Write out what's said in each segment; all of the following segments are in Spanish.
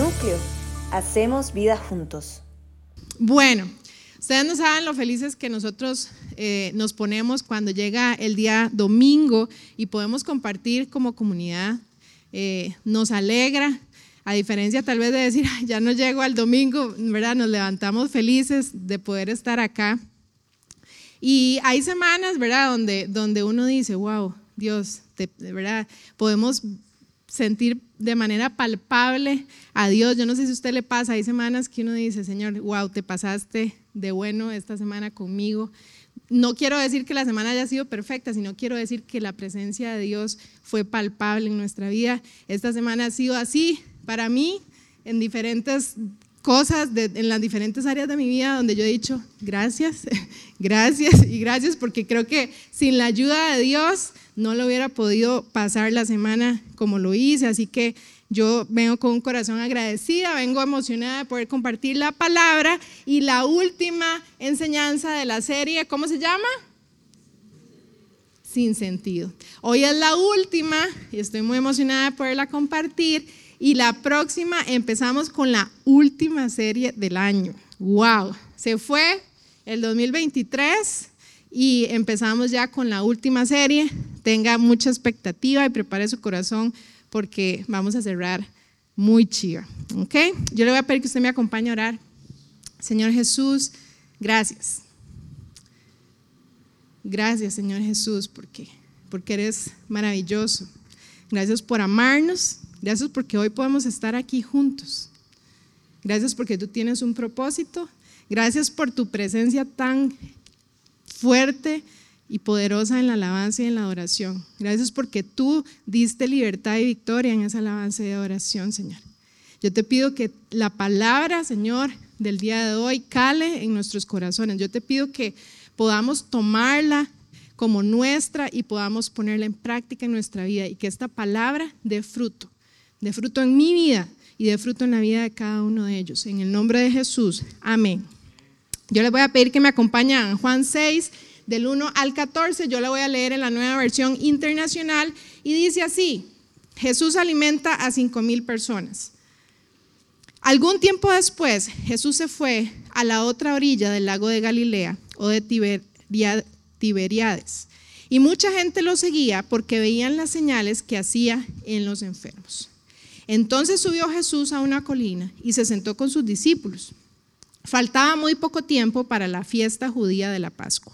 Núcleo, hacemos vida juntos. Bueno, ustedes no saben lo felices que nosotros eh, nos ponemos cuando llega el día domingo y podemos compartir como comunidad. Eh, nos alegra, a diferencia tal vez de decir, ya no llego al domingo, ¿verdad? Nos levantamos felices de poder estar acá. Y hay semanas, ¿verdad? Donde, donde uno dice, wow, Dios, de verdad, podemos sentir de manera palpable a Dios. Yo no sé si a usted le pasa, hay semanas que uno dice, Señor, wow, te pasaste de bueno esta semana conmigo. No quiero decir que la semana haya sido perfecta, sino quiero decir que la presencia de Dios fue palpable en nuestra vida. Esta semana ha sido así para mí en diferentes cosas, en las diferentes áreas de mi vida donde yo he dicho gracias, gracias y gracias porque creo que sin la ayuda de Dios no lo hubiera podido pasar la semana como lo hice, así que yo vengo con un corazón agradecida, vengo emocionada de poder compartir la palabra y la última enseñanza de la serie, ¿cómo se llama? Sin sentido. Hoy es la última y estoy muy emocionada de poderla compartir y la próxima empezamos con la última serie del año. ¡Wow! Se fue el 2023 y empezamos ya con la última serie. Tenga mucha expectativa y prepare su corazón porque vamos a cerrar muy chiva. ¿Ok? Yo le voy a pedir que usted me acompañe a orar. Señor Jesús, gracias. Gracias, Señor Jesús, porque, porque eres maravilloso. Gracias por amarnos. Gracias porque hoy podemos estar aquí juntos. Gracias porque tú tienes un propósito. Gracias por tu presencia tan fuerte y poderosa en la alabanza y en la adoración. Gracias porque tú diste libertad y victoria en esa alabanza y adoración, Señor. Yo te pido que la palabra, Señor, del día de hoy cale en nuestros corazones. Yo te pido que podamos tomarla como nuestra y podamos ponerla en práctica en nuestra vida y que esta palabra dé fruto, dé fruto en mi vida y dé fruto en la vida de cada uno de ellos. En el nombre de Jesús, amén. Yo les voy a pedir que me acompañen Juan 6, del 1 al 14. Yo la voy a leer en la nueva versión internacional y dice así, Jesús alimenta a cinco mil personas. Algún tiempo después, Jesús se fue a la otra orilla del lago de Galilea o de Tiberiades. Y mucha gente lo seguía porque veían las señales que hacía en los enfermos. Entonces subió Jesús a una colina y se sentó con sus discípulos. Faltaba muy poco tiempo para la fiesta judía de la Pascua.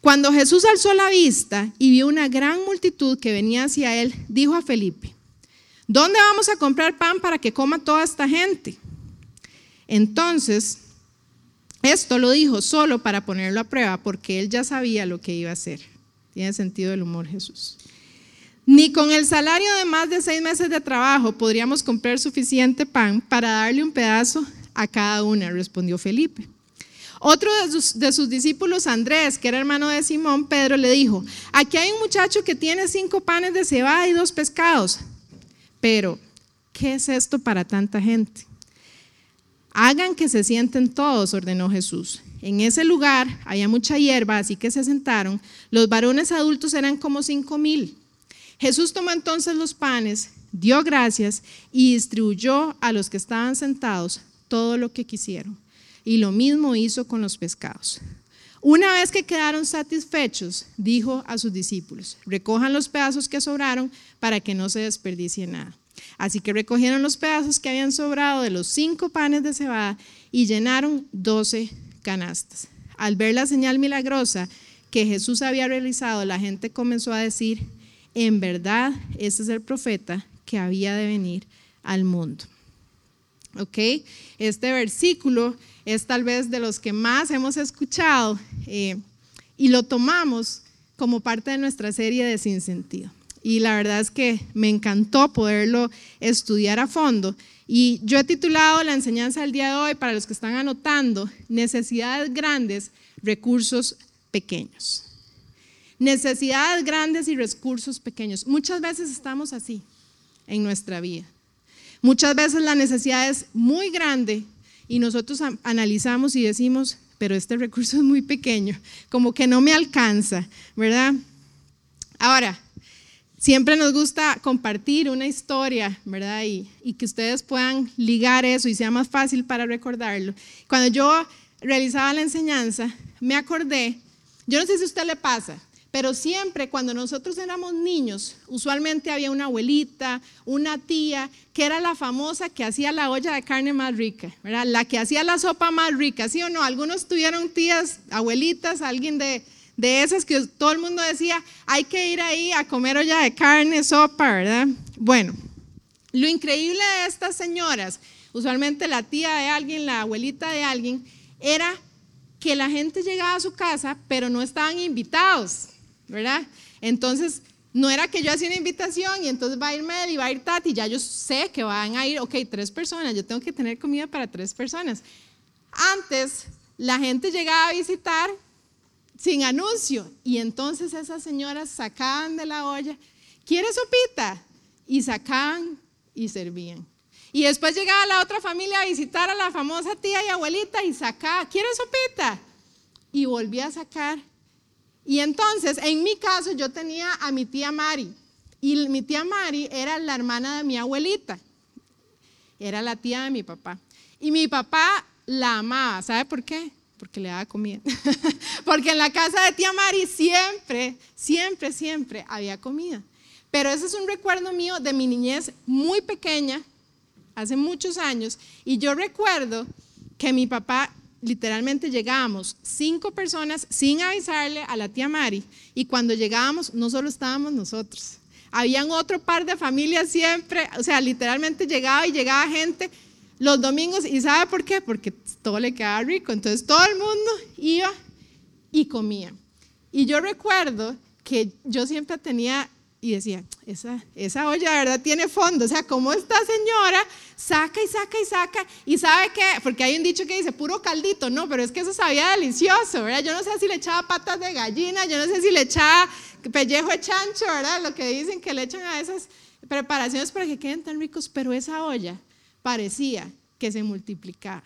Cuando Jesús alzó la vista y vio una gran multitud que venía hacia él, dijo a Felipe, ¿dónde vamos a comprar pan para que coma toda esta gente? Entonces, esto lo dijo solo para ponerlo a prueba, porque él ya sabía lo que iba a hacer. Tiene sentido el humor Jesús. Ni con el salario de más de seis meses de trabajo podríamos comprar suficiente pan para darle un pedazo a cada una, respondió Felipe. Otro de sus, discípulos, Andrés, que era hermano de Simón, Pedro, le dijo, aquí hay un muchacho que tiene cinco panes de cebada y dos pescados. Pero, ¿qué es esto para tanta gente? Hagan que se sienten todos, ordenó Jesús. En ese lugar había mucha hierba, así que se sentaron. Los varones adultos eran como cinco mil. Jesús tomó entonces los panes, dio gracias y distribuyó a los que estaban sentados todo lo que quisieron. Y lo mismo hizo con los pescados. Una vez que quedaron satisfechos, dijo a sus discípulos, recojan los pedazos que sobraron para que no se desperdicie nada. Así que recogieron los pedazos que habían sobrado de los cinco panes de cebada y llenaron doce canastas. Al ver la señal milagrosa que Jesús había realizado, la gente comenzó a decir, en verdad, este es el profeta que había de venir al mundo. ¿Ok? Este versículo es tal vez de los que más hemos escuchado eh, y lo tomamos como parte de nuestra serie de Sin Sentido. Y la verdad es que me encantó poderlo estudiar a fondo. Y yo he titulado la enseñanza del día de hoy, para los que están anotando, necesidades grandes, recursos pequeños. Necesidades grandes y recursos pequeños. Muchas veces estamos así en nuestra vida. Muchas veces la necesidad es muy grande y nosotros analizamos y decimos, pero este recurso es muy pequeño, como que no me alcanza, ¿verdad? Ahora, siempre nos gusta compartir una historia, ¿verdad? Y, que ustedes puedan ligar eso y sea más fácil para recordarlo. Cuando yo realizaba la enseñanza, me acordé, yo no sé si a usted le pasa, pero siempre cuando nosotros éramos niños, usualmente había una abuelita, una tía, que era la famosa que hacía la olla de carne más rica, ¿verdad? La que hacía la sopa más rica, ¿sí o no? Algunos tuvieron tías, abuelitas, alguien de, de esas que todo el mundo decía, hay que ir ahí a comer olla de carne, sopa, ¿verdad? Bueno, lo increíble de estas señoras, usualmente la tía de alguien, la abuelita de alguien, era que la gente llegaba a su casa, pero no estaban invitados. ¿Verdad? Entonces, no era que yo hacía una invitación y entonces va a ir Mel y va a ir Tati, ya yo sé que van a ir, ok, tres personas, yo tengo que tener comida para tres personas. Antes, la gente llegaba a visitar sin anuncio y entonces esas señoras sacaban de la olla, ¿quiere sopita? Y sacaban y servían. Y después llegaba la otra familia a visitar a la famosa tía y abuelita y sacaba, ¿quiere sopita? Y volvía a sacar y entonces, en mi caso, yo tenía a mi tía Mari. Y mi tía Mari era la hermana de mi abuelita. Era la tía de mi papá. Y mi papá la amaba. ¿Sabe por qué? Porque le daba comida. Porque en la casa de tía Mari siempre, siempre, siempre había comida. Pero ese es un recuerdo mío de mi niñez muy pequeña, hace muchos años. Y yo recuerdo que mi papá literalmente llegábamos cinco personas sin avisarle a la tía Mari y cuando llegábamos no solo estábamos nosotros, habían otro par de familias siempre, o sea, literalmente llegaba y llegaba gente los domingos y ¿sabe por qué? Porque todo le quedaba rico, entonces todo el mundo iba y comía. Y yo recuerdo que yo siempre tenía y decía, esa, esa olla de verdad tiene fondo, o sea, como esta señora saca y saca y saca, y sabe que, porque hay un dicho que dice puro caldito, no, pero es que eso sabía delicioso, ¿verdad? Yo no sé si le echaba patas de gallina, yo no sé si le echaba pellejo de chancho, ¿verdad? Lo que dicen que le echan a esas preparaciones para que queden tan ricos, pero esa olla parecía que se multiplicaba.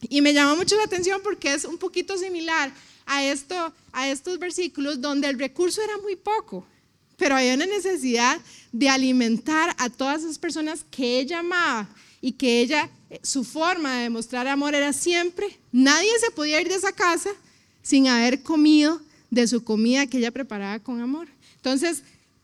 Y me llamó mucho la atención porque es un poquito similar a, esto, a estos versículos donde el recurso era muy poco pero había una necesidad de alimentar a todas esas personas que ella amaba y que ella, eh, su forma de demostrar amor era siempre, nadie se podía ir de esa casa sin haber comido de su comida que ella preparaba con amor. Entonces,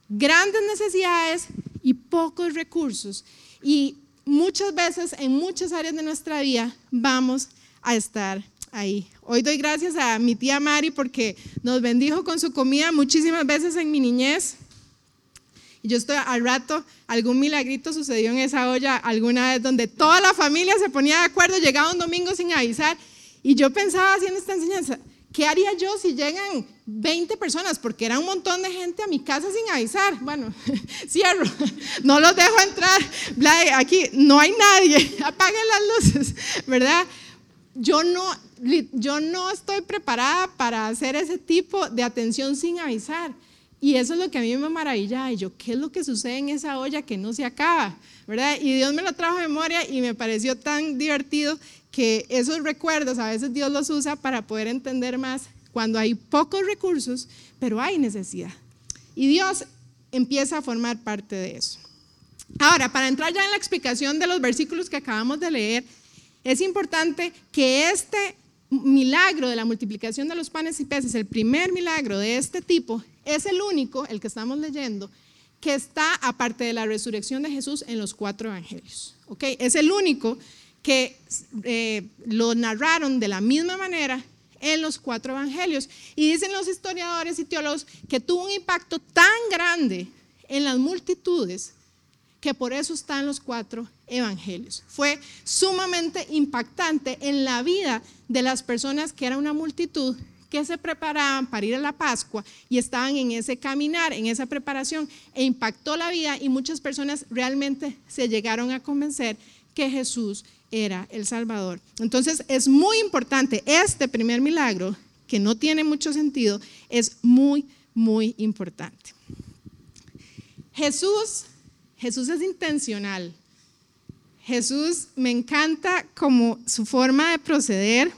grandes necesidades y pocos recursos. Y muchas veces en muchas áreas de nuestra vida vamos a estar ahí. Hoy doy gracias a mi tía Mari porque nos bendijo con su comida muchísimas veces en mi niñez. Y yo estoy al rato, algún milagrito sucedió en esa olla alguna vez donde toda la familia se ponía de acuerdo, llegaba un domingo sin avisar. Y yo pensaba haciendo esta enseñanza, ¿qué haría yo si llegan 20 personas? Porque era un montón de gente a mi casa sin avisar. Bueno, cierro, no los dejo entrar. Aquí no hay nadie, apaguen las luces, ¿verdad? Yo no, yo no estoy preparada para hacer ese tipo de atención sin avisar. Y eso es lo que a mí me maravilla. Y yo, ¿qué es lo que sucede en esa olla que no se acaba? ¿Verdad? Y Dios me lo trajo a memoria y me pareció tan divertido que esos recuerdos a veces Dios los usa para poder entender más cuando hay pocos recursos, pero hay necesidad. Y Dios empieza a formar parte de eso. Ahora, para entrar ya en la explicación de los versículos que acabamos de leer, es importante que este milagro de la multiplicación de los panes y peces, el primer milagro de este tipo, es el único, el que estamos leyendo, que está, aparte de la resurrección de Jesús, en los cuatro evangelios. ¿okay? Es el único que eh, lo narraron de la misma manera en los cuatro evangelios. Y dicen los historiadores y teólogos que tuvo un impacto tan grande en las multitudes que por eso está en los cuatro evangelios. Fue sumamente impactante en la vida de las personas que era una multitud que se preparaban para ir a la Pascua y estaban en ese caminar, en esa preparación, e impactó la vida y muchas personas realmente se llegaron a convencer que Jesús era el Salvador. Entonces es muy importante, este primer milagro, que no tiene mucho sentido, es muy, muy importante. Jesús, Jesús es intencional. Jesús me encanta como su forma de proceder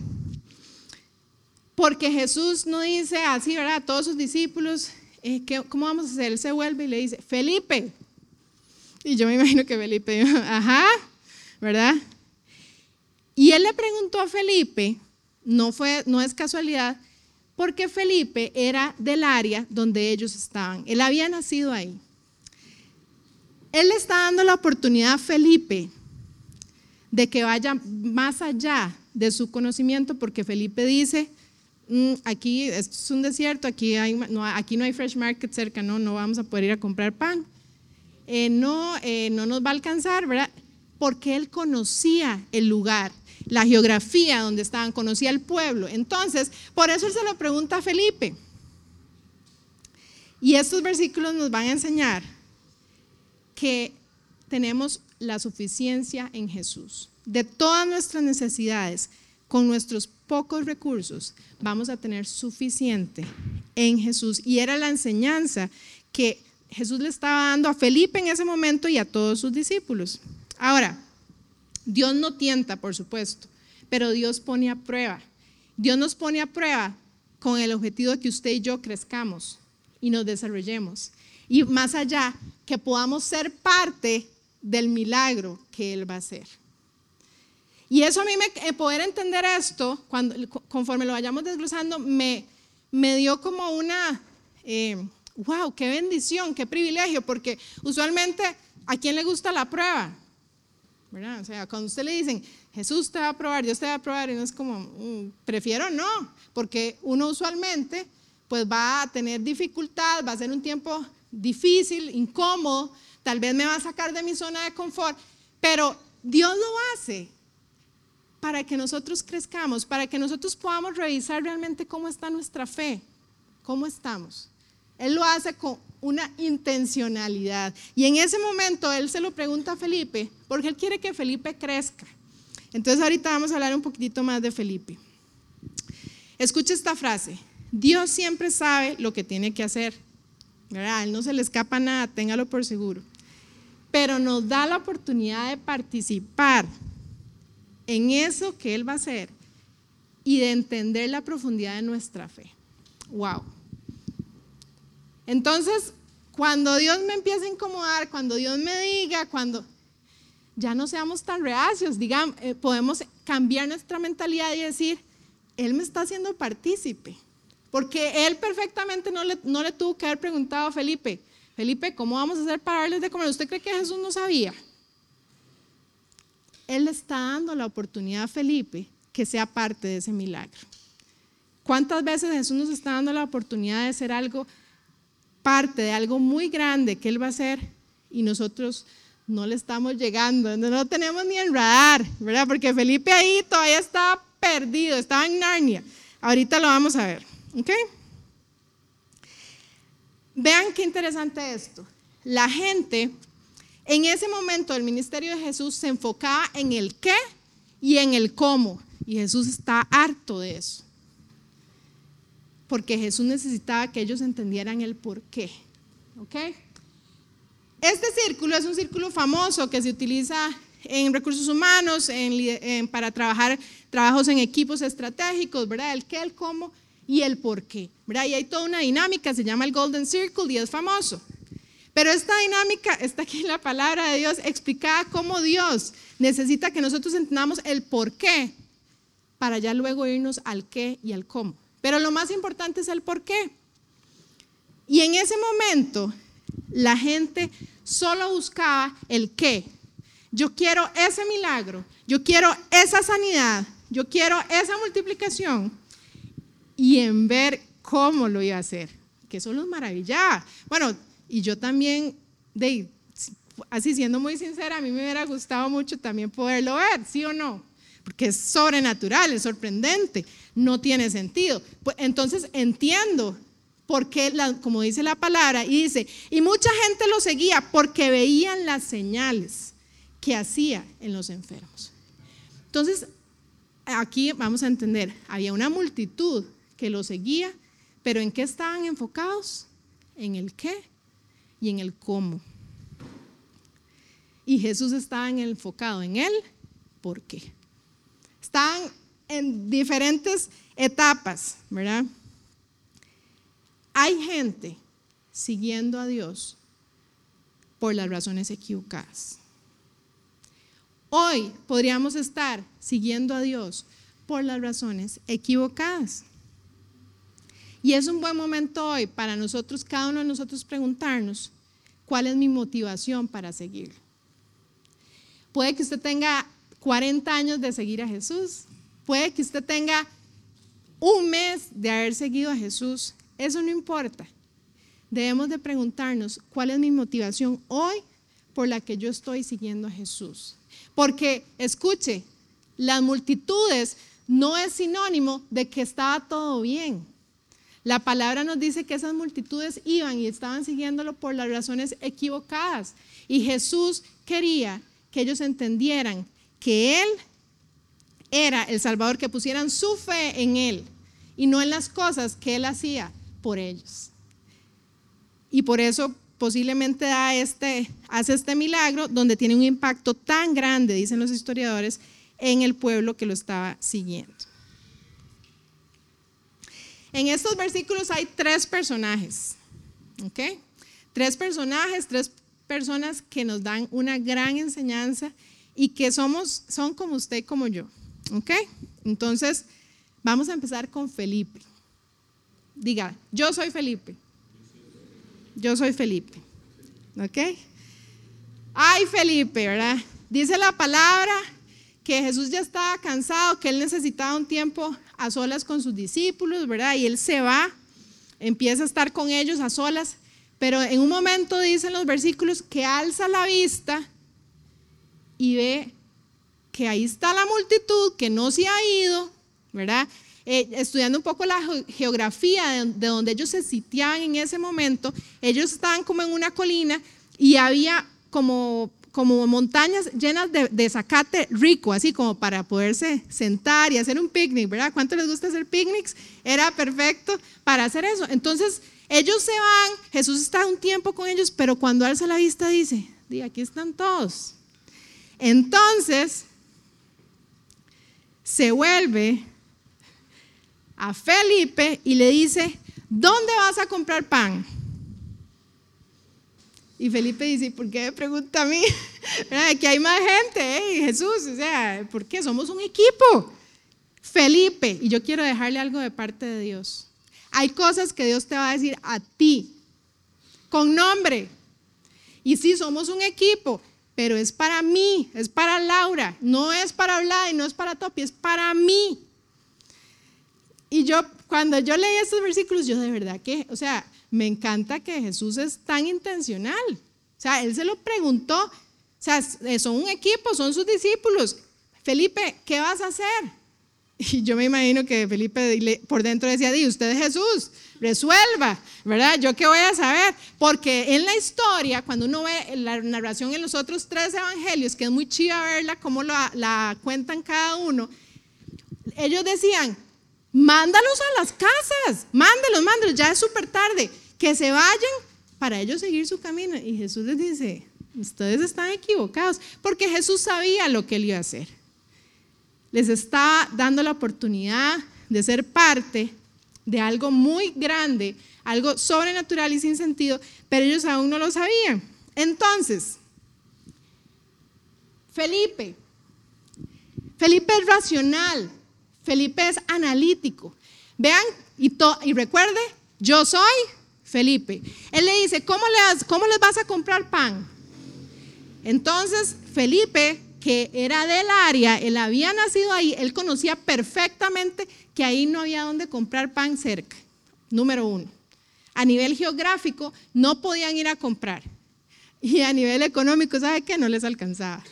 porque Jesús no dice así, ¿verdad? A todos sus discípulos, eh, ¿cómo vamos a hacer? Él se vuelve y le dice, Felipe. Y yo me imagino que Felipe ajá, ¿verdad? Y él le preguntó a Felipe, no, fue, no es casualidad, porque Felipe era del área donde ellos estaban. Él había nacido ahí. Él le está dando la oportunidad a Felipe de que vaya más allá de su conocimiento, porque Felipe dice, mm, aquí es un desierto, aquí, no hay fresh market cerca, no, no vamos a poder ir a comprar pan. Eh, no, eh, no nos va a alcanzar, ¿verdad? Porque él conocía el lugar, la geografía donde estaban, conocía el pueblo. Entonces, por eso él se lo pregunta a Felipe. Y estos versículos nos van a enseñar que tenemos la suficiencia en Jesús. De todas nuestras necesidades, con nuestros pocos recursos, vamos a tener suficiente en Jesús. Y era la enseñanza que Jesús le estaba dando a Felipe en ese momento y a todos sus discípulos. Ahora, Dios no tienta, por supuesto, pero Dios pone a prueba. Dios nos pone a prueba con el objetivo de que usted y yo crezcamos y nos desarrollemos. Y más allá, que podamos ser parte del milagro que Él va a hacer. Y eso a mí, me, eh, poder entender esto, cuando, conforme lo vayamos desglosando, me, me dio como una, eh, wow, qué bendición, qué privilegio, porque usualmente a quién le gusta la prueba, ¿verdad? O sea, cuando usted le dicen, Jesús te va a probar, Dios te va a probar, y no es como, mm, prefiero no, porque uno usualmente pues va a tener dificultad, va a ser un tiempo difícil, incómodo, tal vez me va a sacar de mi zona de confort, pero Dios lo hace para que nosotros crezcamos, para que nosotros podamos revisar realmente cómo está nuestra fe, cómo estamos. Él lo hace con una intencionalidad. Y en ese momento él se lo pregunta a Felipe, porque él quiere que Felipe crezca. Entonces ahorita vamos a hablar un poquitito más de Felipe. Escucha esta frase. Dios siempre sabe lo que tiene que hacer. A él no se le escapa nada, téngalo por seguro. Pero nos da la oportunidad de participar en eso que Él va a hacer y de entender la profundidad de nuestra fe. Wow. Entonces, cuando Dios me empieza a incomodar, cuando Dios me diga, cuando ya no seamos tan reacios, digamos, eh, podemos cambiar nuestra mentalidad y decir, Él me está haciendo partícipe. Porque Él perfectamente no le, no le tuvo que haber preguntado a Felipe, Felipe, ¿cómo vamos a hacer para darles de comer? ¿Usted cree que Jesús no sabía? Él le está dando la oportunidad a Felipe que sea parte de ese milagro. ¿Cuántas veces Jesús nos está dando la oportunidad de ser algo parte de algo muy grande que Él va a hacer y nosotros no le estamos llegando, no tenemos ni en radar, ¿verdad? Porque Felipe ahí todavía estaba perdido, estaba en Narnia. Ahorita lo vamos a ver, ¿ok? Vean qué interesante esto. La gente en ese momento el ministerio de Jesús se enfocaba en el qué y en el cómo. Y Jesús está harto de eso porque Jesús necesitaba que ellos entendieran el por qué. ¿Ok? Este círculo es un círculo famoso que se utiliza en recursos humanos, para trabajar trabajos en equipos estratégicos, ¿verdad? El qué, el cómo y el por qué, ¿verdad? Y hay toda una dinámica, se llama el Golden Circle y es famoso. Pero esta dinámica está aquí en la palabra de Dios explicada cómo Dios necesita que nosotros entendamos el por qué para ya luego irnos al qué y al cómo. Pero lo más importante es el por qué. Y en ese momento la gente solo buscaba el qué. Yo quiero ese milagro, yo quiero esa sanidad, yo quiero esa multiplicación y en ver cómo lo iba a hacer, que eso los maravillaba. Bueno, y yo también, así siendo muy sincera, a mí me hubiera gustado mucho también poderlo ver, ¿sí o no? porque es sobrenatural, es sorprendente, no tiene sentido. Pues, entonces entiendo por qué, como dice la palabra, y dice, y mucha gente lo seguía porque veían las señales que hacía en los enfermos. Entonces, aquí vamos a entender, había una multitud que lo seguía, pero ¿en qué estaban enfocados? En el qué y en el cómo. Y Jesús estaba enfocado en él, ¿por qué? están en diferentes etapas, ¿verdad? Hay gente siguiendo a Dios por las razones equivocadas. Hoy podríamos estar siguiendo a Dios por las razones equivocadas. Y es un buen momento hoy para nosotros, cada uno de nosotros, preguntarnos, ¿cuál es mi motivación para seguir? Puede que usted tenga 40 años de seguir a Jesús, puede que usted tenga un mes de haber seguido a Jesús, eso no importa. Debemos de preguntarnos, ¿cuál es mi motivación hoy por la que yo estoy siguiendo a Jesús? Porque, escuche, las multitudes no es sinónimo de que estaba todo bien. La palabra nos dice que esas multitudes iban y estaban siguiéndolo por las razones equivocadas. Y Jesús quería que ellos entendieran que Él era el Salvador, que pusieran su fe en Él y no en las cosas que Él hacía por ellos. Y por eso posiblemente da este, hace este milagro donde tiene un impacto tan grande, dicen los historiadores, en el pueblo que lo estaba siguiendo. En estos versículos hay tres personajes, ¿ok? Tres personajes, tres personas que nos dan una gran enseñanza y que somos, son como usted como yo, ¿ok? Entonces, vamos a empezar con Felipe. Diga, yo soy Felipe. Yo soy Felipe, ¿ok? Ay, Felipe, ¿verdad? Dice la palabra que Jesús ya estaba cansado, que él necesitaba un tiempo a solas con sus discípulos, ¿verdad? Y él se va, empieza a estar con ellos a solas, pero en un momento dicen los versículos que alza la vista y ve que ahí está la multitud, que no se ha ido, ¿verdad? Eh, estudiando un poco la geografía de, donde ellos se sitiaban en ese momento, ellos estaban como en una colina y había como como montañas llenas de, de, zacate rico, así como para poderse sentar y hacer un picnic, ¿verdad? ¿Cuánto les gusta hacer picnics? Era perfecto para hacer eso. Entonces, ellos se van, Jesús está un tiempo con ellos, pero cuando alza la vista dice, di, aquí están todos. Entonces, se vuelve a Felipe y le dice, ¿dónde vas a comprar pan? Y Felipe dice, ¿por qué me pregunta a mí? Aquí hay más gente, ¿eh? Jesús, o sea, ¿por qué? Somos un equipo. Felipe, y yo quiero dejarle algo de parte de Dios. Hay cosas que Dios te va a decir a ti, con nombre. Y sí, somos un equipo, pero es para mí, es para Laura, no es para hablar y no es para Topi, es para mí. Y yo, cuando yo leí estos versículos, yo de verdad que, o sea, me encanta que Jesús es tan intencional. O sea, él se lo preguntó. O sea, eh, son un equipo, son sus discípulos. Felipe, ¿qué vas a hacer? Y yo me imagino que Felipe por dentro decía, di, usted es Jesús, resuelva, ¿verdad? ¿Yo qué voy a saber? Porque en la historia, cuando uno ve la narración en los otros tres evangelios, que es muy chiva verla, cómo la, la cuentan cada uno, ellos decían, mándalos a las casas, mándalos, mándalos, ya es súper tarde que se vayan para ellos seguir su camino. Y Jesús les dice, ustedes están equivocados, porque Jesús sabía lo que él iba a hacer. Les está dando la oportunidad de ser parte de algo muy grande, algo sobrenatural y sin sentido, pero ellos aún no lo sabían. Entonces, Felipe, Felipe es racional, Felipe es analítico. Vean y, y recuerde, yo soy Felipe. Él le dice, ¿cómo les, ¿cómo les vas a comprar pan? Entonces, Felipe, que era del área, él había nacido ahí, él conocía perfectamente que ahí no había donde comprar pan cerca. Número uno. A nivel geográfico, no podían ir a comprar. Y a nivel económico, ¿sabe qué? No les alcanzaba.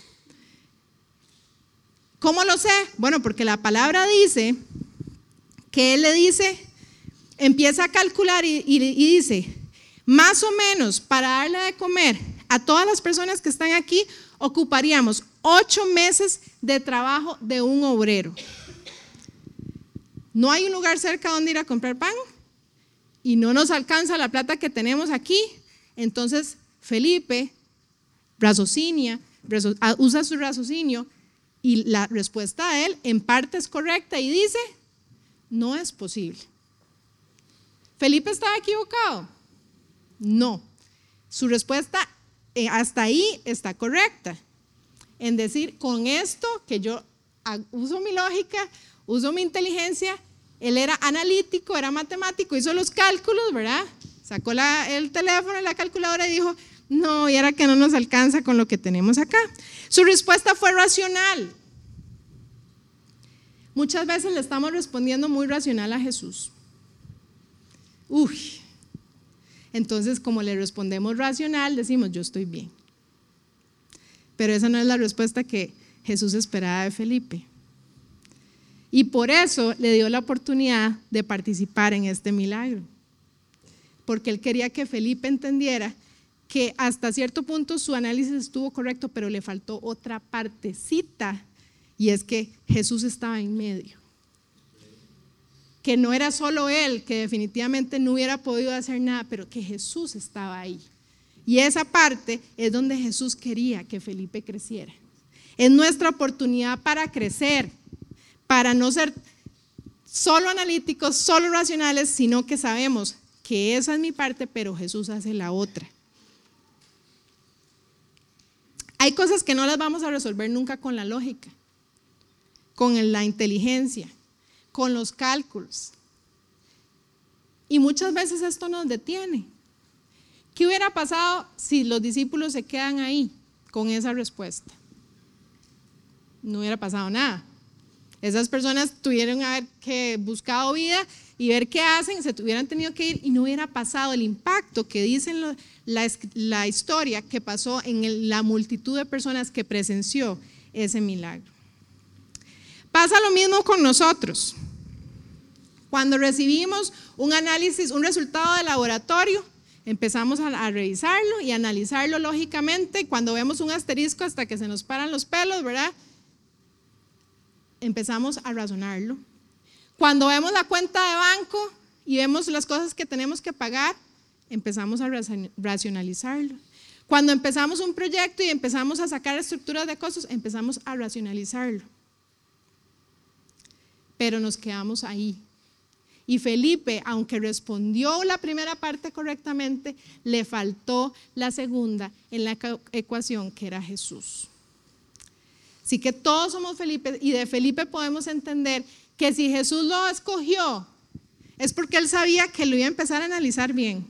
¿Cómo lo sé? Bueno, porque la palabra dice que él le dice empieza a calcular y, dice, más o menos para darle de comer a todas las personas que están aquí, ocuparíamos ocho meses de trabajo de un obrero. No hay un lugar cerca donde ir a comprar pan y no nos alcanza la plata que tenemos aquí. Entonces Felipe raciocinia, ah, usa su raciocinio y la respuesta de él en parte es correcta y dice, no es posible. Felipe estaba equivocado. No. Su respuesta eh, hasta ahí está correcta. En decir, con esto que yo uso mi lógica, uso mi inteligencia, él era analítico, era matemático, hizo los cálculos, ¿verdad? Sacó el teléfono la calculadora y dijo, no, y era que no nos alcanza con lo que tenemos acá. Su respuesta fue racional. Muchas veces le estamos respondiendo muy racional a Jesús. Uy, entonces como le respondemos racional, decimos, yo estoy bien. Pero esa no es la respuesta que Jesús esperaba de Felipe. Y por eso le dio la oportunidad de participar en este milagro. Porque él quería que Felipe entendiera que hasta cierto punto su análisis estuvo correcto, pero le faltó otra partecita, y es que Jesús estaba en medio. Que no era solo él, que definitivamente no hubiera podido hacer nada, pero que Jesús estaba ahí. Y esa parte es donde Jesús quería que Felipe creciera. Es nuestra oportunidad para crecer, para no ser solo analíticos, solo racionales, sino que sabemos que esa es mi parte, pero Jesús hace la otra. Hay cosas que no las vamos a resolver nunca con la lógica, con la inteligencia, con los cálculos. Y muchas veces esto nos detiene. ¿Qué hubiera pasado si los discípulos se quedan ahí con esa respuesta? No hubiera pasado nada. Esas personas tuvieron que buscado vida y ver qué hacen, se hubieran tenido que ir y no hubiera pasado el impacto que dicen la historia que pasó en la multitud de personas que presenció ese milagro. Pasa lo mismo con nosotros. Cuando recibimos un análisis, un resultado de laboratorio, empezamos a, revisarlo y analizarlo lógicamente. Cuando vemos un asterisco hasta que se nos paran los pelos, ¿verdad? empezamos a razonarlo. Cuando vemos la cuenta de banco y vemos las cosas que tenemos que pagar, empezamos a racionalizarlo. Cuando empezamos un proyecto y empezamos a sacar estructuras de costos, empezamos a racionalizarlo. Pero nos quedamos ahí. Y Felipe, aunque respondió la primera parte correctamente, le faltó la segunda en la ecuación, que era Jesús. Así que todos somos Felipe y de Felipe podemos entender que si Jesús lo escogió, es porque él sabía que lo iba a empezar a analizar bien.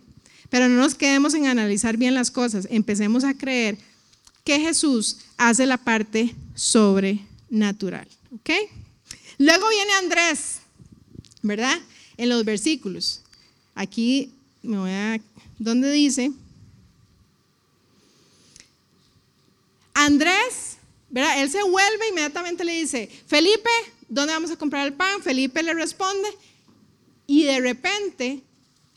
Pero no nos quedemos en analizar bien las cosas, empecemos a creer que Jesús hace la parte sobrenatural. ¿Ok? Luego viene Andrés, ¿verdad? En los versículos. Aquí me voy a. ¿Dónde dice? Andrés él se vuelve inmediatamente le dice, Felipe, ¿dónde vamos a comprar el pan? Felipe le responde y de repente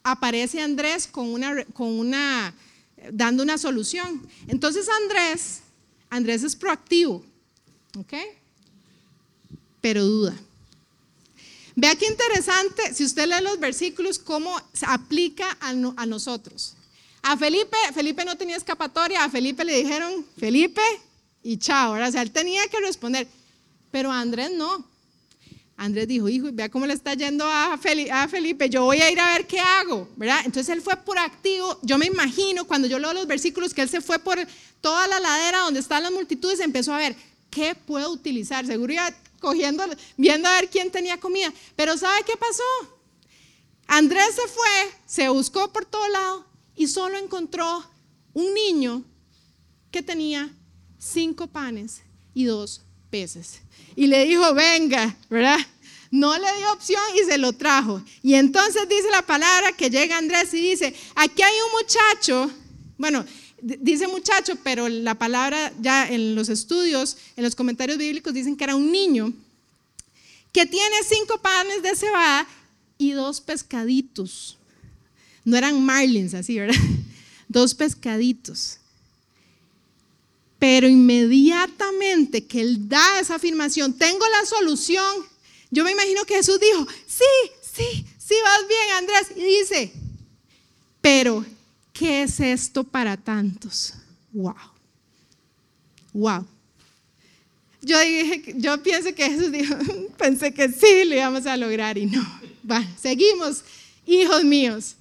aparece Andrés con una, con una, dando una solución. Entonces Andrés, Andrés es proactivo, ¿ok? Pero duda. Vea qué interesante, si usted lee los versículos, cómo se aplica a, a nosotros. A Felipe, Felipe no tenía escapatoria, a Felipe le dijeron, Felipe, y chao, O sea, él tenía que responder, pero Andrés no. Andrés dijo, hijo, vea cómo le está yendo a Felipe, yo voy a ir a ver qué hago, ¿verdad? Entonces él fue por activo, yo me imagino cuando yo leo los versículos que él se fue por toda la ladera donde están las multitudes, empezó a ver, ¿qué puedo utilizar? Seguro iba cogiendo, viendo a ver quién tenía comida, pero ¿sabe qué pasó? Andrés se fue, se buscó por todo lado y solo encontró un niño que tenía cinco panes y dos peces. Y le dijo, venga, ¿verdad? No le dio opción y se lo trajo. Y entonces dice la palabra que llega Andrés y dice, aquí hay un muchacho, bueno, dice muchacho, pero la palabra ya en los estudios, en los comentarios bíblicos dicen que era un niño, que tiene cinco panes de cebada y dos pescaditos. No eran marlins así, ¿verdad? Dos pescaditos. Pero inmediatamente que él da esa afirmación, tengo la solución, yo me imagino que Jesús dijo, sí, sí, sí, vas bien, Andrés. Y dice, pero, ¿qué es esto para tantos? Wow. Wow. Yo, dije, yo pienso que Jesús dijo, pensé que sí lo íbamos a lograr y no. Va, seguimos, hijos míos.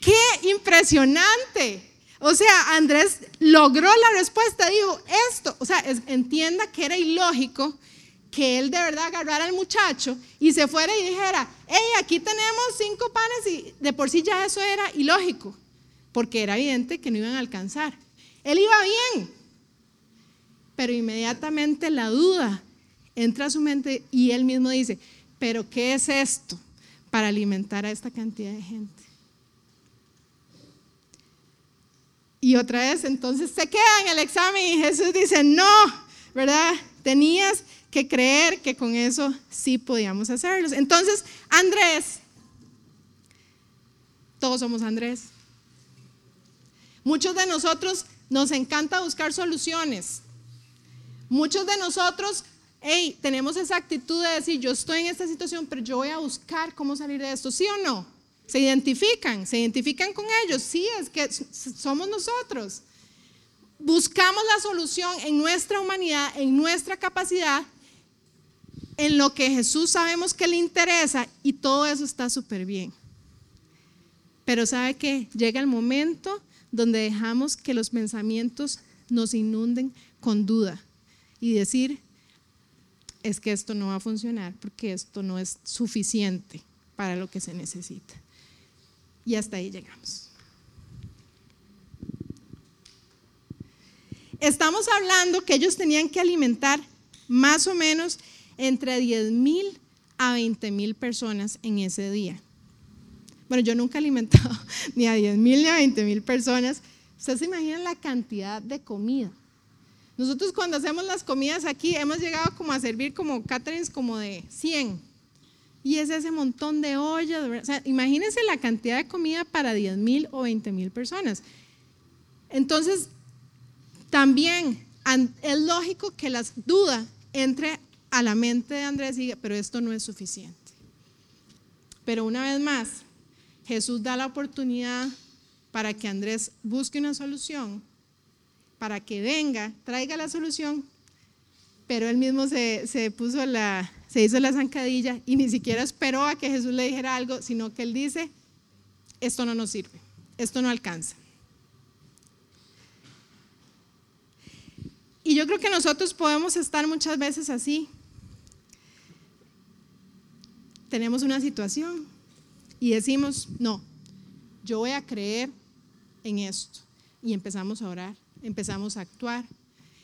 ¡Qué impresionante! O sea, Andrés logró la respuesta, dijo esto, o sea, entienda que era ilógico que él de verdad agarrara al muchacho y se fuera y dijera, hey, aquí tenemos cinco panes y de por sí ya eso era ilógico, porque era evidente que no iban a alcanzar. Él iba bien, pero inmediatamente la duda entra a su mente y él mismo dice, pero ¿qué es esto para alimentar a esta cantidad de gente? Y otra vez, entonces se queda en el examen y Jesús dice, no, ¿verdad? Tenías que creer que con eso sí podíamos hacerlo. Entonces, Andrés, todos somos Andrés. Muchos de nosotros nos encanta buscar soluciones. Muchos de nosotros, hey, tenemos esa actitud de decir, yo estoy en esta situación, pero yo voy a buscar cómo salir de esto, ¿sí o no? Se identifican, se identifican con ellos, sí, es que somos nosotros. Buscamos la solución en nuestra humanidad, en nuestra capacidad en lo que Jesús sabemos que le interesa y todo eso está súper bien. Pero sabe que llega el momento donde dejamos que los pensamientos nos inunden con duda y decir, es que esto no va a funcionar porque esto no es suficiente para lo que se necesita. Y hasta ahí llegamos. Estamos hablando que ellos tenían que alimentar más o menos entre 10 mil a 20 mil personas en ese día. Bueno, yo nunca he alimentado ni a 10 mil ni a 20 mil personas. Ustedes se imaginan la cantidad de comida. Nosotros cuando hacemos las comidas aquí hemos llegado como a servir como caterings como de 100. Y es ese montón de ollas. Imagínense la cantidad de comida para 10 mil o 20 mil personas. Entonces, también es lógico que la duda entre a la mente de Andrés y diga, pero esto no es suficiente. Pero una vez más, Jesús da la oportunidad para que Andrés busque una solución, para que venga, traiga la solución, pero él mismo se, se puso la, se hizo la zancadilla y ni siquiera esperó a que Jesús le dijera algo, sino que él dice, esto no nos sirve, esto no alcanza. Y yo creo que nosotros podemos estar muchas veces así, tenemos una situación y decimos, no, yo voy a creer en esto. Y empezamos a orar, empezamos a actuar,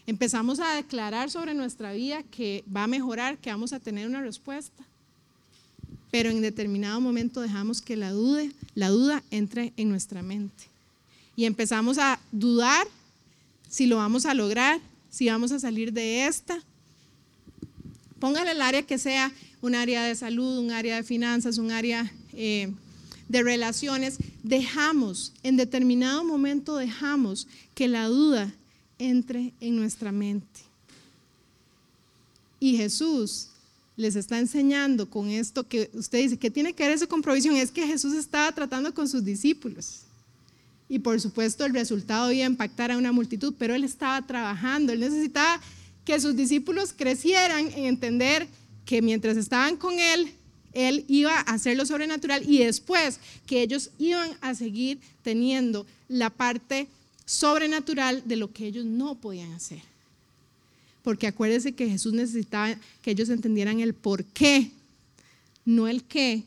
empezamos a declarar sobre nuestra vida que va a mejorar, que vamos a tener una respuesta. Pero en determinado momento dejamos que la duda, la duda entre en nuestra mente. Y empezamos a dudar si lo vamos a lograr, si vamos a salir de esta. Póngale el área que sea, un área de salud, un área de finanzas, un área eh, de relaciones, dejamos, en determinado momento dejamos que la duda entre en nuestra mente. Y Jesús les está enseñando con esto que usted dice, que tiene que ver eso con provisión? Es que Jesús estaba tratando con sus discípulos. Y por supuesto el resultado iba a impactar a una multitud, pero él estaba trabajando, él necesitaba que sus discípulos crecieran en entender que mientras estaban con él, él iba a hacer lo sobrenatural y después que ellos iban a seguir teniendo la parte sobrenatural de lo que ellos no podían hacer. Porque acuérdense que Jesús necesitaba que ellos entendieran el por qué, no el qué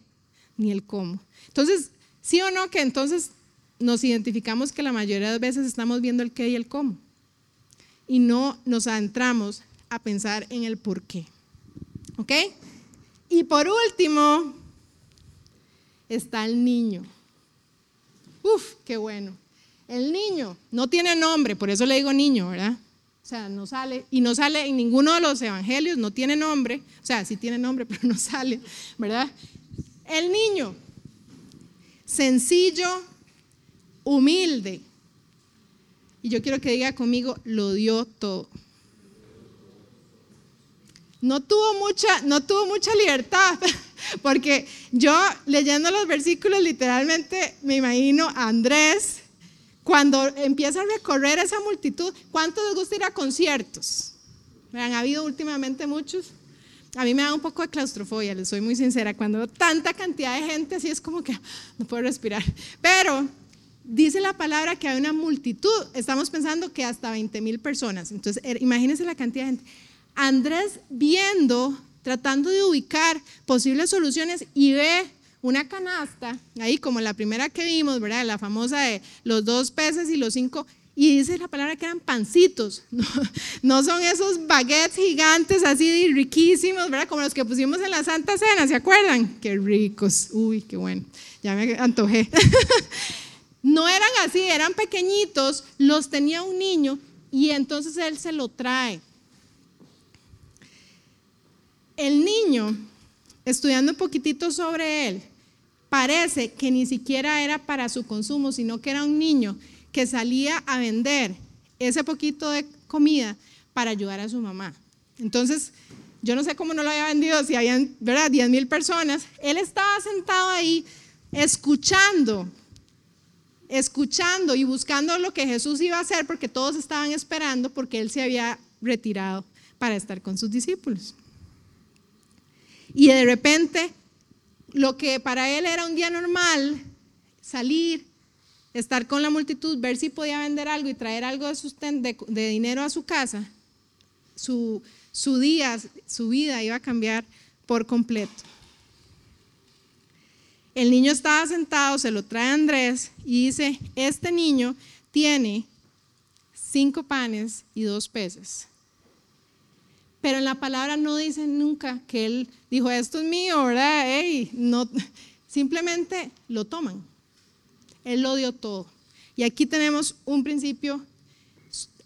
ni el cómo. Entonces, sí o no que entonces nos identificamos que la mayoría de veces estamos viendo el qué y el cómo y no nos adentramos a pensar en el por qué. ¿Ok? Y por último, está el niño. Uf, qué bueno. El niño no tiene nombre, por eso le digo niño, ¿verdad? O sea, no sale, y no sale en ninguno de los evangelios, no tiene nombre, o sea, sí tiene nombre, pero no sale, ¿verdad? El niño, sencillo, humilde, y yo quiero que diga conmigo, lo dio todo no tuvo mucha, no tuvo mucha libertad, porque yo leyendo los versículos literalmente me imagino a Andrés cuando empieza a recorrer esa multitud. ¿Cuántos les gusta ir a conciertos? Han habido últimamente muchos. A mí me da un poco de claustrofobia, les soy muy sincera. Cuando veo tanta cantidad de gente, así es como que no puedo respirar. Pero dice la palabra que hay una multitud, estamos pensando que hasta 20 mil personas. Entonces, er, imagínense la cantidad de gente. Andrés viendo, tratando de ubicar posibles soluciones y ve una canasta, ahí como la primera que vimos, ¿verdad? La famosa de los dos peces y los cinco, y dice la palabra que eran pancitos, no, son esos baguettes gigantes así riquísimos, ¿verdad? Como los que pusimos en la Santa Cena, ¿se acuerdan? Qué ricos, uy, qué bueno, ya me antojé. no eran así, eran pequeñitos, los tenía un niño y entonces él se lo trae. El niño, estudiando un poquitito sobre él, parece que ni siquiera era para su consumo, sino que era un niño que salía a vender ese poquito de comida para ayudar a su mamá. Entonces, yo no sé cómo no lo había vendido, si habían, ¿verdad?, 10 mil personas. Él estaba sentado ahí escuchando, escuchando y buscando lo que Jesús iba a hacer porque todos estaban esperando porque él se había retirado para estar con sus discípulos. Y de repente lo que para él era un día normal, salir, estar con la multitud, ver si podía vender algo y traer algo de, dinero a su casa, su, su día, su vida iba a cambiar por completo. El niño estaba sentado, se lo trae Andrés y dice, este niño tiene cinco panes y dos peces. Pero en la palabra no dice nunca que él dijo, esto es mío, ¿verdad? no, simplemente lo toman. Él lo dio todo. Y aquí tenemos un principio,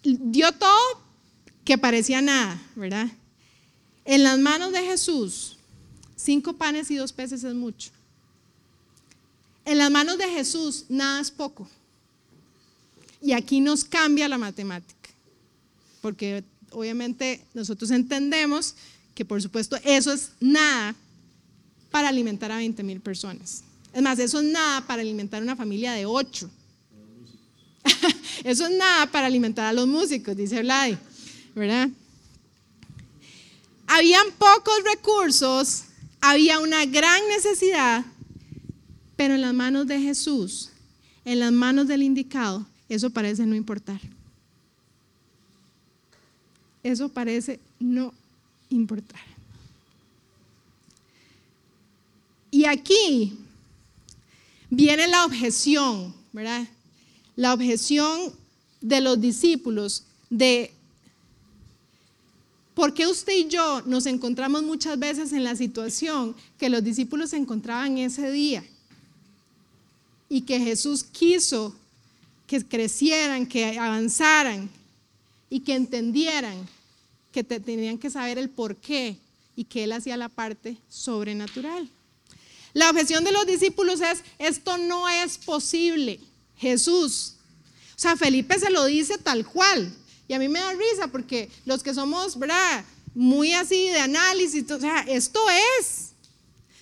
dio todo que parecía nada, ¿verdad? En las manos de Jesús, cinco panes y dos peces es mucho. En las manos de Jesús, nada es poco. Y aquí nos cambia la matemática, porque obviamente nosotros entendemos que por supuesto eso es nada para alimentar a 20 mil personas. Es más, eso es nada para alimentar una familia de ocho. eso es nada para alimentar a los músicos, dice Vladi, ¿verdad? Habían pocos recursos, había una gran necesidad, pero en las manos de Jesús, en las manos del indicado, eso parece no importar eso parece no importar. Y aquí viene la objeción, ¿verdad? La objeción de los discípulos de por qué usted y yo nos encontramos muchas veces en la situación que los discípulos se encontraban ese día y que Jesús quiso que crecieran, que avanzaran y que entendieran que tenían que saber el por qué y que él hacía la parte sobrenatural. La objeción de los discípulos es, esto no es posible, Jesús. O sea, Felipe se lo dice tal cual. Y a mí me da risa porque los que somos, ¿verdad? Muy así de análisis, o sea, esto es.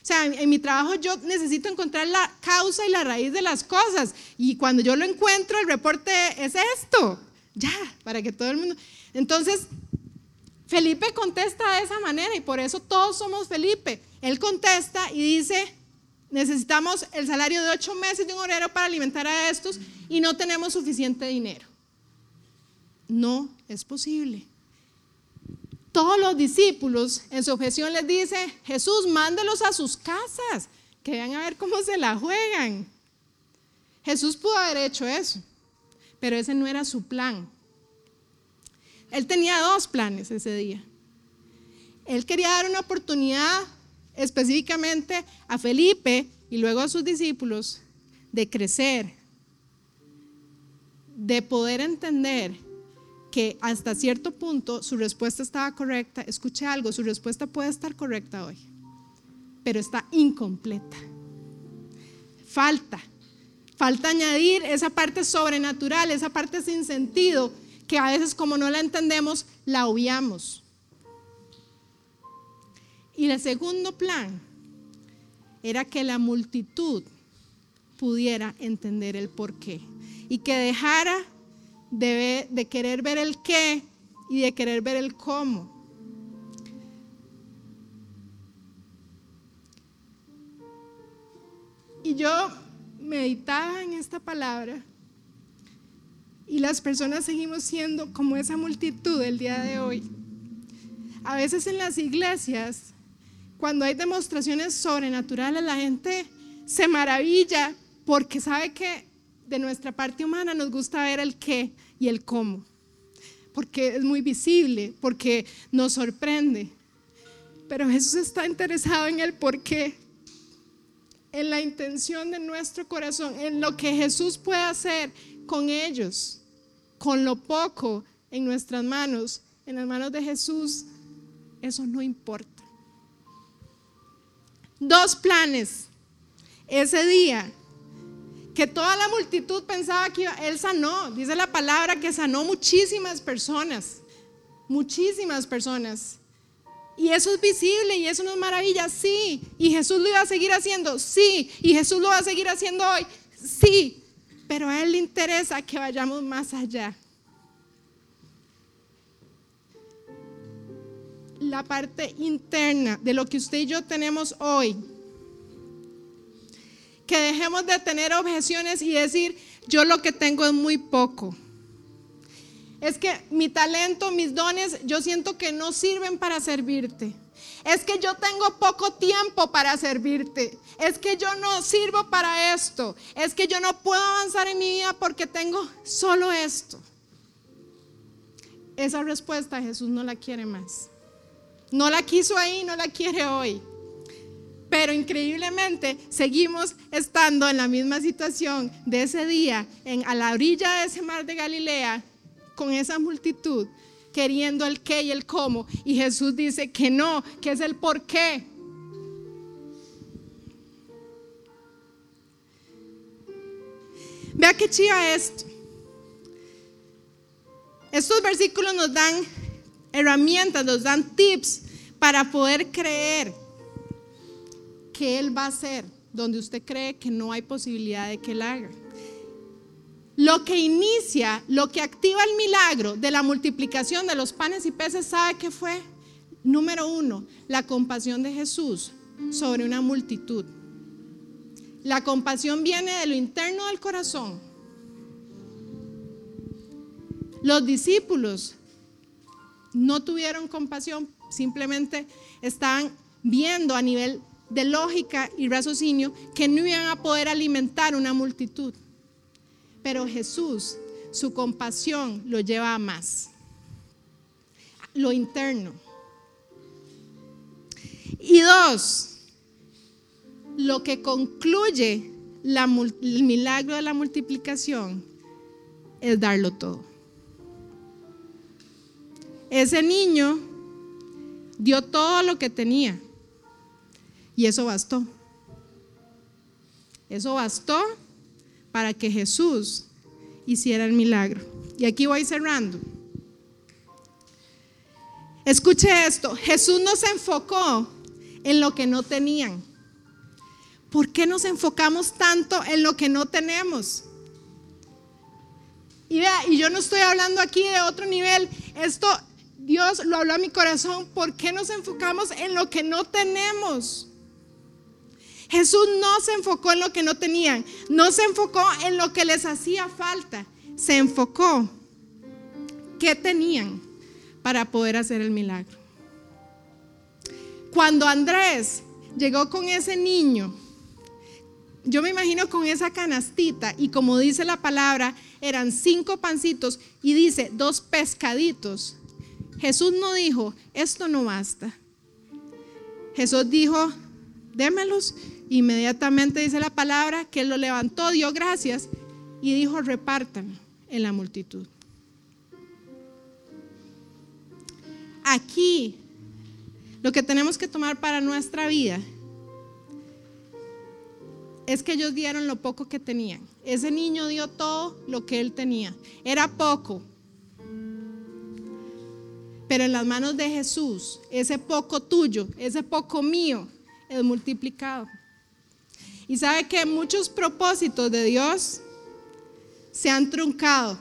O sea, en mi trabajo yo necesito encontrar la causa y la raíz de las cosas. Y cuando yo lo encuentro, el reporte es esto. Ya, para que todo el mundo... Entonces, Felipe contesta de esa manera y por eso todos somos Felipe. Él contesta y dice, necesitamos el salario de ocho meses de un obrero para alimentar a estos y no tenemos suficiente dinero. No es posible. Todos los discípulos en su objeción les dice, Jesús, mándelos a sus casas, que vean a ver cómo se la juegan. Jesús pudo haber hecho eso, pero ese no era su plan. Él tenía dos planes ese día. Él quería dar una oportunidad específicamente a Felipe y luego a sus discípulos de crecer, de poder entender que hasta cierto punto su respuesta estaba correcta. Escuche algo, su respuesta puede estar correcta hoy, pero está incompleta. Falta, falta añadir esa parte sobrenatural, esa parte sin sentido que a veces como no la entendemos, la obviamos. Y el segundo plan era que la multitud pudiera entender el por qué y que dejara de, de querer ver el qué y de querer ver el cómo. Y yo meditaba en esta palabra y las personas seguimos siendo como esa multitud el día de hoy. A veces en las iglesias, cuando hay demostraciones sobrenaturales, la gente se maravilla porque sabe que de nuestra parte humana nos gusta ver el qué y el cómo, porque es muy visible, porque nos sorprende. Pero Jesús está interesado en el por qué, en la intención de nuestro corazón, en lo que Jesús puede hacer con ellos, con lo poco en nuestras manos, en las manos de Jesús, eso no importa. Dos planes. Ese día que toda la multitud pensaba que él sanó. Dice la palabra que sanó muchísimas personas, muchísimas personas. Y eso es visible y eso no es maravilla, sí. Y Jesús lo iba a seguir haciendo, sí. Y Jesús lo va a seguir haciendo hoy, sí. Pero a Él le interesa que vayamos más allá. La parte interna de lo que usted y yo tenemos hoy que dejemos de tener objeciones y decir, yo lo que tengo es muy poco. Es que mi talento, mis dones, yo siento que no sirven para servirte. Es que yo tengo poco tiempo para servirte. Es que yo no sirvo para esto. Es que yo no puedo avanzar en mi vida porque tengo solo esto. Esa respuesta Jesús no la quiere más. No la quiso ahí, no la quiere hoy. Pero increíblemente seguimos estando en la misma situación de ese día, en, a la orilla de ese mar de Galilea, con esa multitud, queriendo el qué y el cómo. Y Jesús dice que no, que es el por qué. Vea qué chiva esto. Estos versículos nos dan herramientas, nos dan tips para poder creer que Él va a hacer donde usted cree que no hay posibilidad de que Él haga. Lo que inicia, lo que activa el milagro de la multiplicación de los panes y peces, ¿sabe qué fue? Número uno, la compasión de Jesús sobre una multitud. La compasión viene de lo interno del corazón. Los discípulos no tuvieron compasión, simplemente estaban viendo a nivel de lógica y raciocinio que no iban a poder alimentar una multitud. Pero Jesús, su compasión lo lleva a más. Lo interno. Y dos, lo que concluye el milagro de la multiplicación es darlo todo. Ese niño dio todo lo que tenía y eso bastó. Eso bastó para que Jesús hiciera el milagro. Y aquí voy cerrando. Escuche esto, Jesús no se enfocó en lo que no tenían. ¿Por qué nos enfocamos tanto en lo que no tenemos? Y vea, y yo no estoy hablando aquí de otro nivel, esto Dios lo habló a mi corazón, ¿por qué nos enfocamos en lo que no tenemos? Jesús no se enfocó en lo que no tenían, no se enfocó en lo que les hacía falta, se enfocó qué tenían para poder hacer el milagro. Cuando Andrés llegó con ese niño, yo me imagino con esa canastita y como dice la palabra, eran cinco pancitos y dice dos pescaditos. Jesús no dijo, esto no basta. Jesús dijo, démelos Inmediatamente dice la palabra que lo levantó, dio gracias y dijo, repartan en la multitud. Aquí, lo que tenemos que tomar para nuestra vida es que ellos dieron lo poco que tenían. Ese niño dio todo lo que él tenía. Era poco. Pero en las manos de Jesús, ese poco tuyo, ese poco mío, es multiplicado. Y sabe que muchos propósitos de Dios se han truncado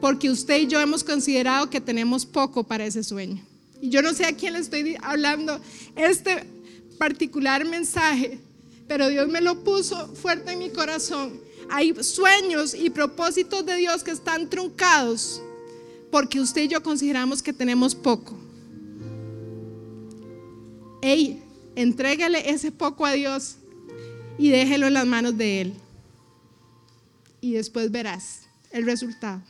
porque usted y yo hemos considerado que tenemos poco para ese sueño. Y yo no sé a quién le estoy hablando este particular mensaje, pero Dios me lo puso fuerte en mi corazón. Hay sueños y propósitos de Dios que están truncados porque usted y yo consideramos que tenemos poco. Ey, entrégale ese poco a Dios y déjelo en las manos de Él. Y después verás el resultado.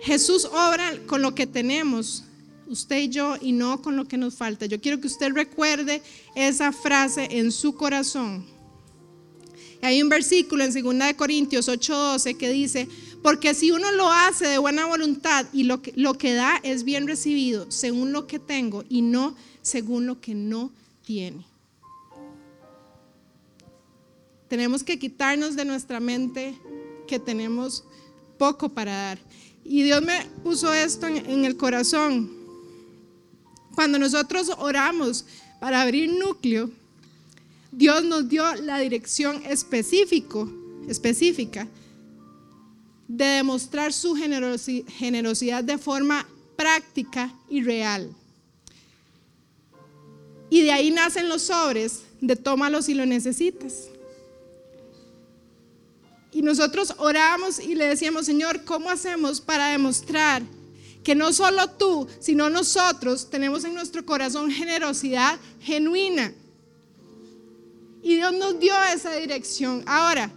Jesús obra con lo que tenemos, usted y yo, y no con lo que nos falta. Yo quiero que usted recuerde esa frase en su corazón. Hay un versículo en 2 Corintios 8:12 que dice, porque si uno lo hace de buena voluntad y lo que, da es bien recibido, según lo que tengo y no según lo que no tiene. Tenemos que quitarnos de nuestra mente que tenemos poco para dar. Y Dios me puso esto en, el corazón. Cuando nosotros oramos para abrir núcleo, Dios nos dio la dirección específico, específica de demostrar su generosidad de forma práctica y real. Y de ahí nacen los sobres de tómalos si lo necesitas. Y nosotros oramos y le decíamos, Señor, ¿cómo hacemos para demostrar que no solo tú, sino nosotros tenemos en nuestro corazón generosidad genuina? Y Dios nos dio esa dirección. Ahora,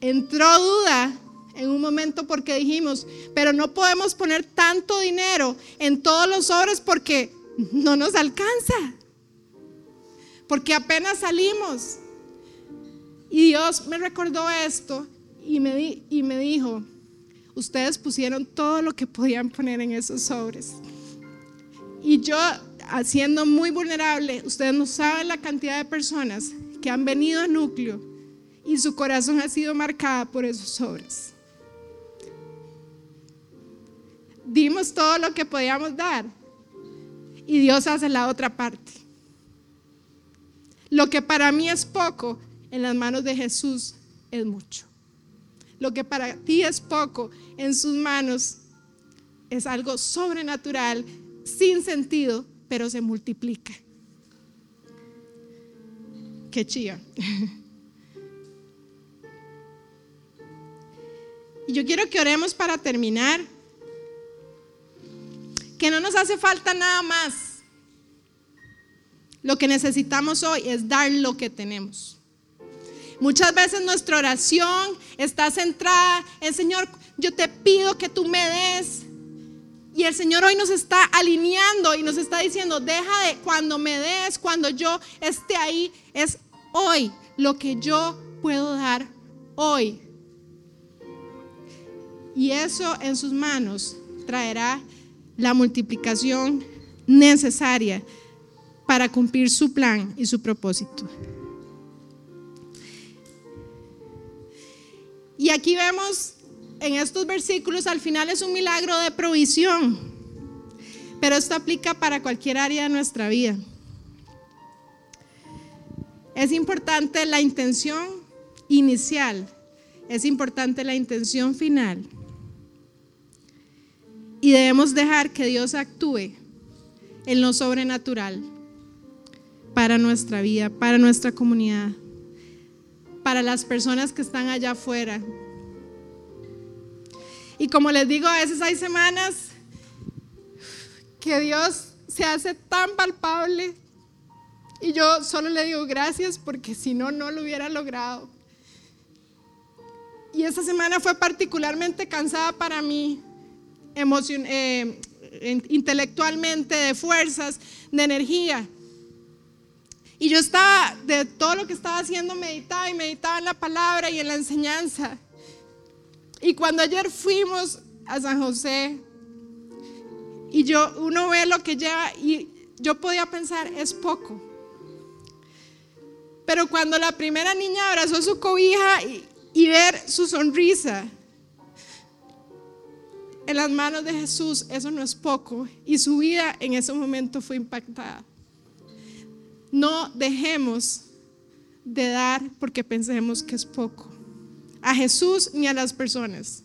entró duda en un momento porque dijimos, pero no podemos poner tanto dinero en todos los sobres porque no nos alcanza. Porque apenas salimos. Y Dios me recordó esto y me, y me dijo, ustedes pusieron todo lo que podían poner en esos sobres. Y yo, siendo muy vulnerable, ustedes no saben la cantidad de personas que han venido a núcleo y su corazón ha sido marcada por esos sobres. Dimos todo lo que podíamos dar y Dios hace la otra parte. Lo que para mí es poco, en las manos de Jesús es mucho. Lo que para ti es poco, en sus manos es algo sobrenatural, sin sentido, pero se multiplica. Qué chía. Y yo quiero que oremos para terminar. Que no nos hace falta nada más. Lo que necesitamos hoy es dar lo que tenemos. Muchas veces nuestra oración está centrada en, Señor, yo te pido que tú me des. Y el Señor hoy nos está alineando y nos está diciendo, deja de cuando me des, cuando yo esté ahí, es hoy lo que yo puedo dar hoy. Y eso en sus manos traerá la multiplicación necesaria para cumplir su plan y su propósito. Y aquí vemos en estos versículos, al final es un milagro de provisión, pero esto aplica para cualquier área de nuestra vida. Es importante la intención inicial, es importante la intención final. Y debemos dejar que Dios actúe en lo sobrenatural para nuestra vida, para nuestra comunidad para las personas que están allá afuera. Y como les digo, a veces hay semanas que Dios se hace tan palpable y yo solo le digo gracias porque si no, no lo hubiera logrado. Y esta semana fue particularmente cansada para mí, eh, intelectualmente, de fuerzas, de energía. Y yo estaba, de todo lo que estaba haciendo, meditaba y meditaba en la palabra y en la enseñanza. Y cuando ayer fuimos a San José, y yo, uno ve lo que lleva, y yo podía pensar, es poco. Pero cuando la primera niña abrazó su cobija y ver su sonrisa en las manos de Jesús, eso no es poco. Y su vida en ese momento fue impactada. No dejemos de dar porque pensemos que es poco. A Jesús ni a las personas.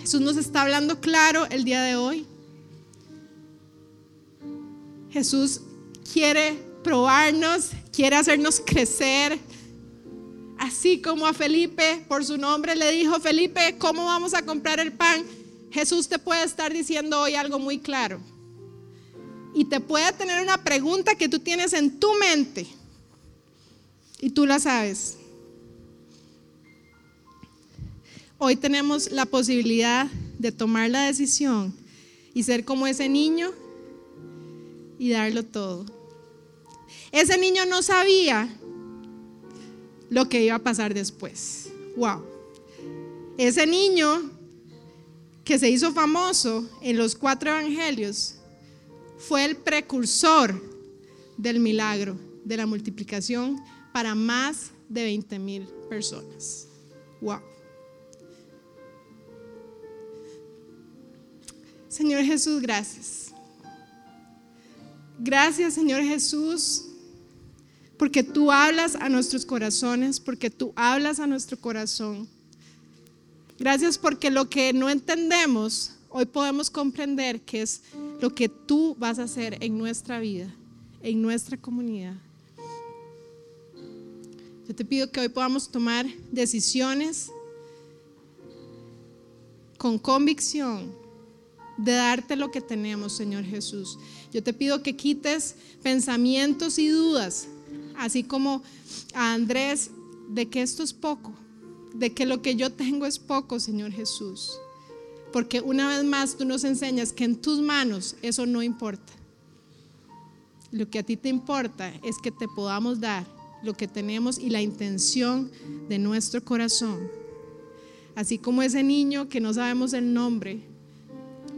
Jesús nos está hablando claro el día de hoy. Jesús quiere probarnos, quiere hacernos crecer. Así como a Felipe, por su nombre, le dijo, Felipe, ¿cómo vamos a comprar el pan? Jesús te puede estar diciendo hoy algo muy claro. Y te puede tener una pregunta que tú tienes en tu mente. Y tú la sabes. Hoy tenemos la posibilidad de tomar la decisión y ser como ese niño y darlo todo. Ese niño no sabía lo que iba a pasar después. Wow. Ese niño que se hizo famoso en los cuatro evangelios fue el precursor del milagro de la multiplicación para más de 20 mil personas. Wow. Señor Jesús, gracias. Gracias, Señor Jesús, porque tú hablas a nuestros corazones, porque tú hablas a nuestro corazón. Gracias porque lo que no entendemos, hoy podemos comprender que es lo que tú vas a hacer en nuestra vida, en nuestra comunidad. Yo te pido que hoy podamos tomar decisiones con convicción de darte lo que tenemos, Señor Jesús. Yo te pido que quites pensamientos y dudas, así como a Andrés, de que esto es poco, de que lo que yo tengo es poco, Señor Jesús. Porque una vez más tú nos enseñas que en tus manos eso no importa. Lo que a ti te importa es que te podamos dar lo que tenemos y la intención de nuestro corazón. Así como ese niño que no sabemos el nombre,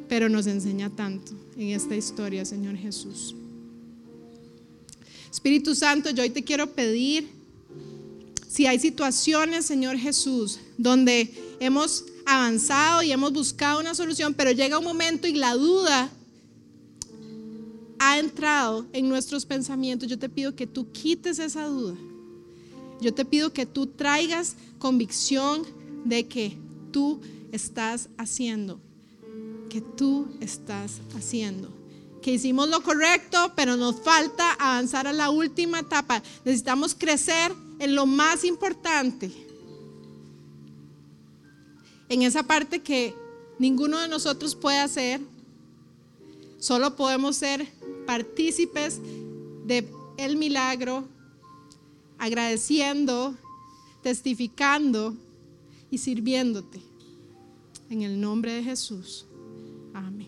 pero nos enseña tanto en esta historia, Señor Jesús. Espíritu Santo, yo hoy te quiero pedir, si hay situaciones, Señor Jesús, donde hemos avanzado y hemos buscado una solución, pero llega un momento y la duda ha entrado en nuestros pensamientos, yo te pido que tú quites esa duda. Yo te pido que tú traigas convicción de que tú estás haciendo que tú estás haciendo. Que hicimos lo correcto, pero nos falta avanzar a la última etapa. Necesitamos crecer en lo más importante. En esa parte que ninguno de nosotros puede hacer. Solo podemos ser partícipes de milagro, agradeciendo, testificando y sirviéndote. En el nombre de Jesús. Amén.